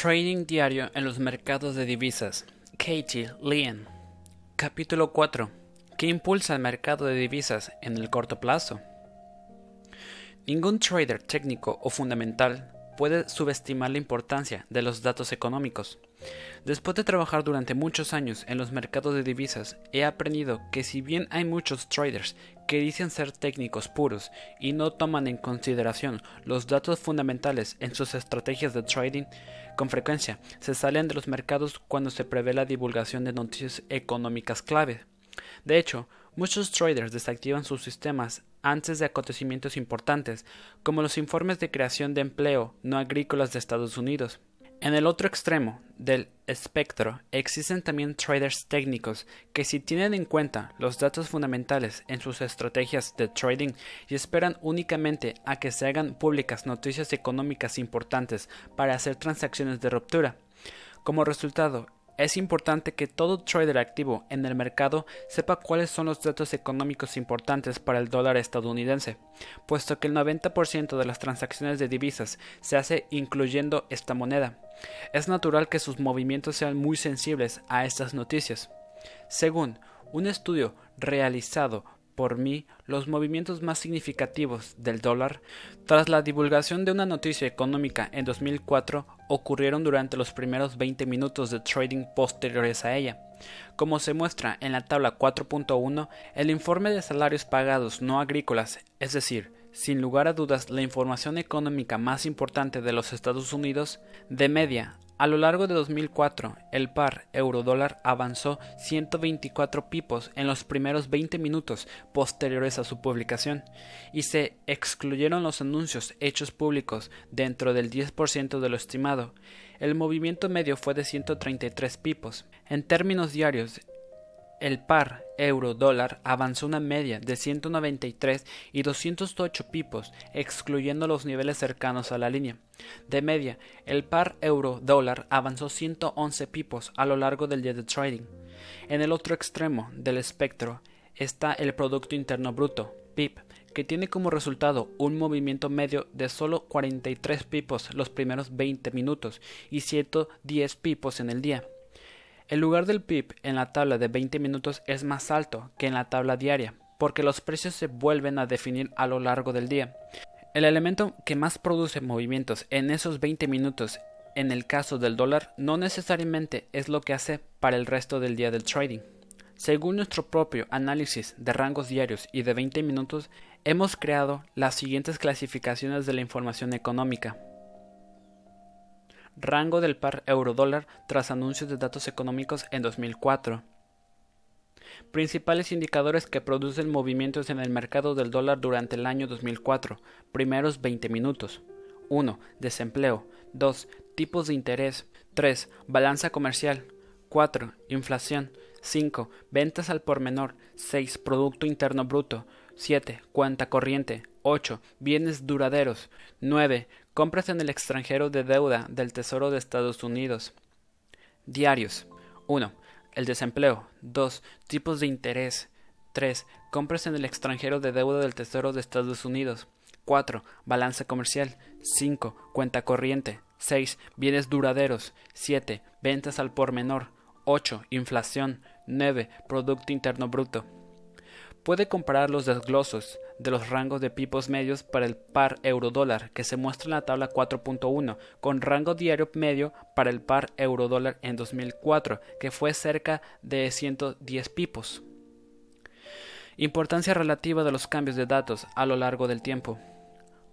Trading diario en los mercados de divisas. Katie Lien. Capítulo 4. ¿Qué impulsa el mercado de divisas en el corto plazo? Ningún trader técnico o fundamental puede subestimar la importancia de los datos económicos. Después de trabajar durante muchos años en los mercados de divisas, he aprendido que si bien hay muchos traders que dicen ser técnicos puros y no toman en consideración los datos fundamentales en sus estrategias de trading, con frecuencia se salen de los mercados cuando se prevé la divulgación de noticias económicas clave. De hecho, muchos traders desactivan sus sistemas antes de acontecimientos importantes, como los informes de creación de empleo no agrícolas de Estados Unidos. En el otro extremo del espectro existen también traders técnicos que si tienen en cuenta los datos fundamentales en sus estrategias de trading y esperan únicamente a que se hagan públicas noticias económicas importantes para hacer transacciones de ruptura. Como resultado, es importante que todo trader activo en el mercado sepa cuáles son los datos económicos importantes para el dólar estadounidense, puesto que el 90% de las transacciones de divisas se hace incluyendo esta moneda. Es natural que sus movimientos sean muy sensibles a estas noticias. Según un estudio realizado por mí los movimientos más significativos del dólar tras la divulgación de una noticia económica en 2004 ocurrieron durante los primeros 20 minutos de trading posteriores a ella. Como se muestra en la tabla 4.1, el informe de salarios pagados no agrícolas, es decir, sin lugar a dudas la información económica más importante de los Estados Unidos, de media a lo largo de 2004, el par euro-dólar avanzó 124 pipos en los primeros 20 minutos posteriores a su publicación, y se excluyeron los anuncios hechos públicos dentro del 10% de lo estimado. El movimiento medio fue de 133 pipos. En términos diarios, el par euro-dólar avanzó una media de 193 y 208 pipos, excluyendo los niveles cercanos a la línea. De media, el par euro-dólar avanzó 111 pipos a lo largo del día de trading. En el otro extremo del espectro está el Producto Interno Bruto, PIB, que tiene como resultado un movimiento medio de solo 43 pipos los primeros 20 minutos y 110 pipos en el día. El lugar del PIB en la tabla de 20 minutos es más alto que en la tabla diaria, porque los precios se vuelven a definir a lo largo del día. El elemento que más produce movimientos en esos 20 minutos en el caso del dólar no necesariamente es lo que hace para el resto del día del trading. Según nuestro propio análisis de rangos diarios y de 20 minutos, hemos creado las siguientes clasificaciones de la información económica rango del par euro-dólar tras anuncios de datos económicos en 2004. Principales indicadores que producen movimientos en el mercado del dólar durante el año 2004. Primeros 20 minutos. 1. Desempleo. 2. Tipos de interés. 3. Balanza comercial. 4. Inflación. 5. Ventas al por menor. 6. Producto Interno Bruto. 7. Cuenta corriente. 8. Bienes duraderos. 9. Compras en el extranjero de deuda del Tesoro de Estados Unidos. Diarios. 1. El desempleo. 2. Tipos de interés. 3. Compras en el extranjero de deuda del Tesoro de Estados Unidos. 4. Balanza comercial. 5. Cuenta corriente. 6. Bienes duraderos. 7. Ventas al por menor. 8. Inflación. 9. Producto Interno Bruto. Puede comparar los desglosos de los rangos de pipos medios para el par euro-dólar que se muestra en la tabla 4.1 con rango diario medio para el par euro-dólar en 2004 que fue cerca de 110 pipos. Importancia relativa de los cambios de datos a lo largo del tiempo.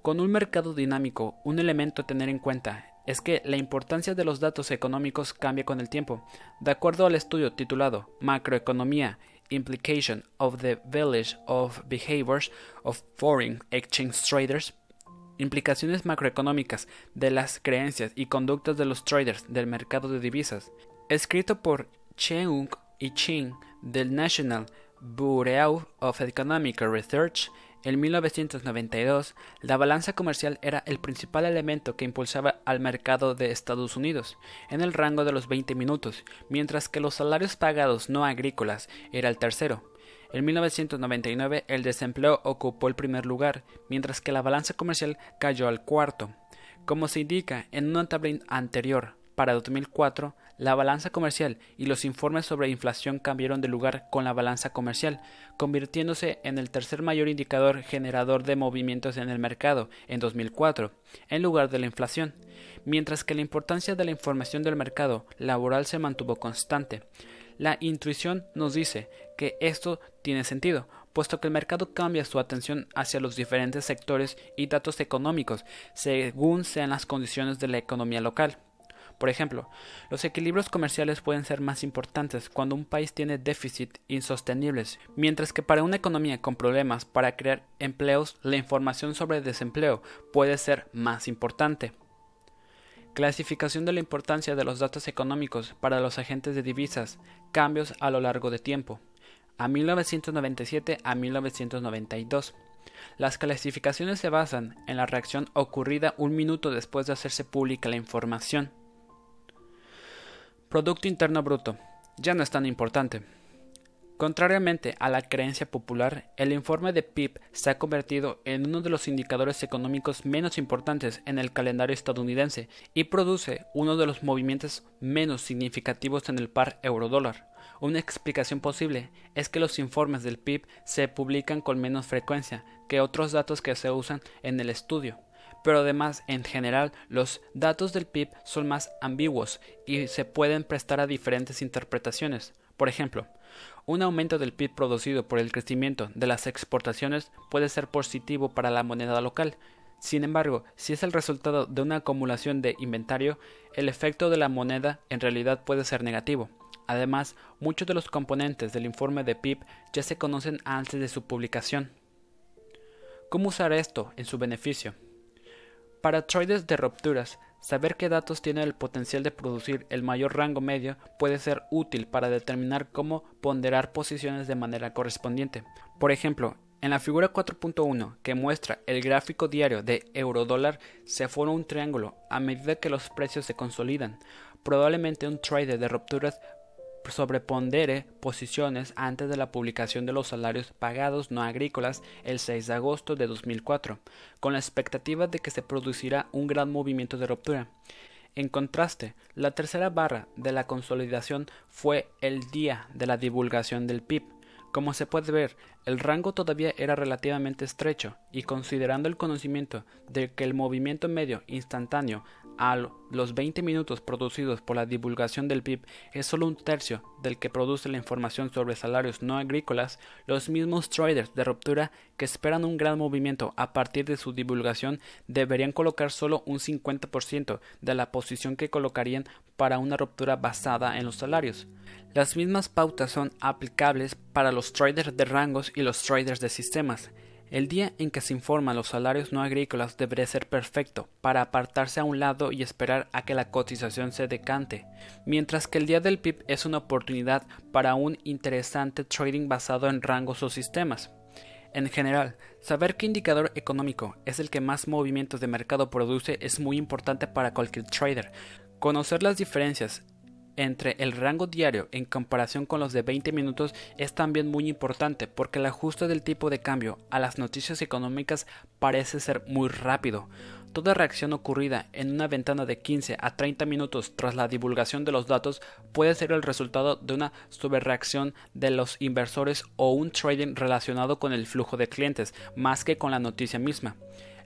Con un mercado dinámico, un elemento a tener en cuenta es que la importancia de los datos económicos cambia con el tiempo. De acuerdo al estudio titulado Macroeconomía implication of the village of behaviors of foreign exchange traders, implicaciones macroeconómicas de las creencias y conductas de los traders del mercado de divisas, escrito por Cheung y Ching del National Bureau of Economic Research en 1992, la balanza comercial era el principal elemento que impulsaba al mercado de Estados Unidos, en el rango de los 20 minutos, mientras que los salarios pagados no agrícolas era el tercero. En 1999 el desempleo ocupó el primer lugar, mientras que la balanza comercial cayó al cuarto. Como se indica en una tabla anterior, para 2004, la balanza comercial y los informes sobre inflación cambiaron de lugar con la balanza comercial, convirtiéndose en el tercer mayor indicador generador de movimientos en el mercado en 2004, en lugar de la inflación, mientras que la importancia de la información del mercado laboral se mantuvo constante. La intuición nos dice que esto tiene sentido, puesto que el mercado cambia su atención hacia los diferentes sectores y datos económicos según sean las condiciones de la economía local. Por ejemplo, los equilibrios comerciales pueden ser más importantes cuando un país tiene déficit insostenibles, mientras que para una economía con problemas para crear empleos, la información sobre desempleo puede ser más importante. Clasificación de la importancia de los datos económicos para los agentes de divisas, cambios a lo largo de tiempo. A 1997 a 1992. Las clasificaciones se basan en la reacción ocurrida un minuto después de hacerse pública la información. Producto Interno Bruto. Ya no es tan importante. Contrariamente a la creencia popular, el informe de PIB se ha convertido en uno de los indicadores económicos menos importantes en el calendario estadounidense y produce uno de los movimientos menos significativos en el par euro-dólar. Una explicación posible es que los informes del PIB se publican con menos frecuencia que otros datos que se usan en el estudio pero además en general los datos del PIB son más ambiguos y se pueden prestar a diferentes interpretaciones. Por ejemplo, un aumento del PIB producido por el crecimiento de las exportaciones puede ser positivo para la moneda local. Sin embargo, si es el resultado de una acumulación de inventario, el efecto de la moneda en realidad puede ser negativo. Además, muchos de los componentes del informe de PIB ya se conocen antes de su publicación. ¿Cómo usar esto en su beneficio? Para traders de rupturas, saber qué datos tienen el potencial de producir el mayor rango medio puede ser útil para determinar cómo ponderar posiciones de manera correspondiente. Por ejemplo, en la figura 4.1 que muestra el gráfico diario de eurodólar se forma un triángulo a medida que los precios se consolidan. Probablemente un trader de rupturas sobrepondere posiciones antes de la publicación de los salarios pagados no agrícolas el 6 de agosto de 2004, con la expectativa de que se producirá un gran movimiento de ruptura. En contraste, la tercera barra de la consolidación fue el día de la divulgación del PIB, como se puede ver, el rango todavía era relativamente estrecho, y considerando el conocimiento de que el movimiento medio instantáneo a los 20 minutos producidos por la divulgación del PIB es solo un tercio del que produce la información sobre salarios no agrícolas, los mismos traders de ruptura que esperan un gran movimiento a partir de su divulgación deberían colocar solo un 50% de la posición que colocarían para una ruptura basada en los salarios. Las mismas pautas son aplicables para los traders de rangos y los traders de sistemas. El día en que se informan los salarios no agrícolas debería ser perfecto para apartarse a un lado y esperar a que la cotización se decante, mientras que el día del PIB es una oportunidad para un interesante trading basado en rangos o sistemas. En general, saber qué indicador económico es el que más movimientos de mercado produce es muy importante para cualquier trader. Conocer las diferencias entre el rango diario en comparación con los de 20 minutos es también muy importante porque el ajuste del tipo de cambio a las noticias económicas parece ser muy rápido. Toda reacción ocurrida en una ventana de 15 a 30 minutos tras la divulgación de los datos puede ser el resultado de una sobrereacción de los inversores o un trading relacionado con el flujo de clientes más que con la noticia misma.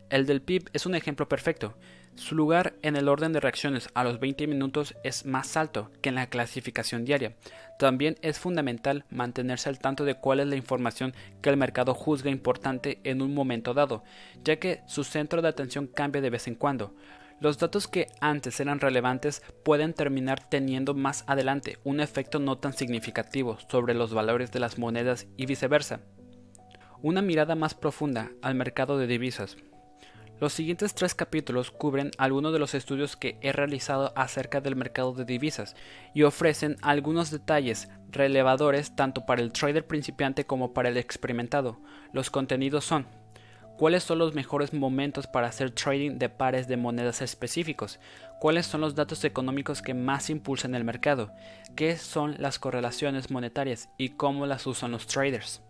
El del PIB es un ejemplo perfecto. Su lugar en el orden de reacciones a los 20 minutos es más alto que en la clasificación diaria. También es fundamental mantenerse al tanto de cuál es la información que el mercado juzga importante en un momento dado, ya que su centro de atención cambia de vez en cuando. Los datos que antes eran relevantes pueden terminar teniendo más adelante un efecto no tan significativo sobre los valores de las monedas y viceversa. Una mirada más profunda al mercado de divisas los siguientes tres capítulos cubren algunos de los estudios que he realizado acerca del mercado de divisas y ofrecen algunos detalles relevadores tanto para el trader principiante como para el experimentado. Los contenidos son ¿Cuáles son los mejores momentos para hacer trading de pares de monedas específicos? ¿Cuáles son los datos económicos que más impulsan el mercado? ¿Qué son las correlaciones monetarias y cómo las usan los traders?